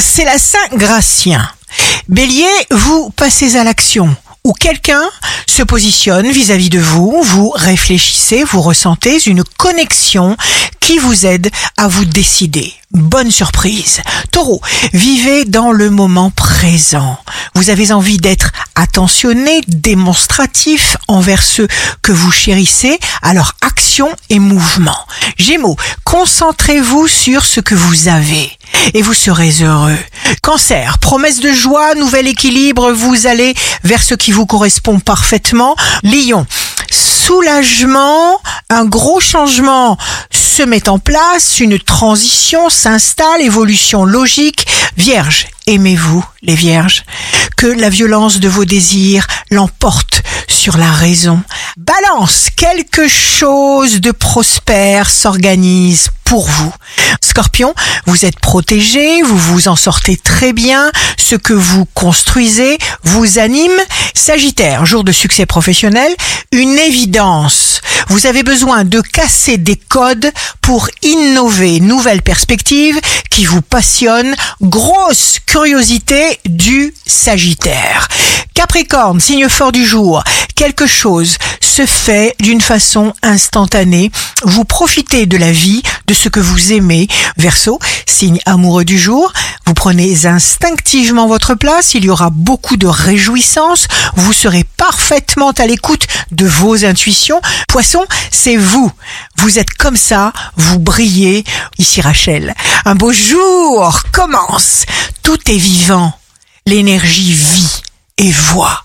c'est la Saint-Gratien. Bélier, vous passez à l'action où quelqu'un se positionne vis-à-vis de vous, vous réfléchissez, vous ressentez une connexion qui vous aide à vous décider. Bonne surprise. Taureau, vivez dans le moment présent. Vous avez envie d'être attentionné, démonstratif envers ceux que vous chérissez, alors action et mouvement. Gémeaux, concentrez-vous sur ce que vous avez et vous serez heureux. Cancer, promesse de joie, nouvel équilibre, vous allez vers ce qui vous correspond parfaitement. Lion, soulagement, un gros changement se met en place, une transition s'installe, évolution logique. Vierge, aimez-vous les vierges, que la violence de vos désirs l'emporte sur la raison. Balance, quelque chose de prospère s'organise pour vous. Scorpion, vous êtes protégé, vous vous en sortez très bien, ce que vous construisez vous anime. Sagittaire, jour de succès professionnel, une évidence. Vous avez besoin de casser des codes pour innover, nouvelles perspectives qui vous passionnent, grosse curiosité du Sagittaire. Capricorne, signe fort du jour, quelque chose se fait d'une façon instantanée. Vous profitez de la vie, de ce que vous aimez. Verseau, signe amoureux du jour, vous prenez instinctivement votre place, il y aura beaucoup de réjouissance, vous serez parfaitement à l'écoute de vos intuitions. Poisson, c'est vous. Vous êtes comme ça, vous brillez. Ici Rachel. Un beau jour commence. Tout est vivant. L'énergie vit et voit.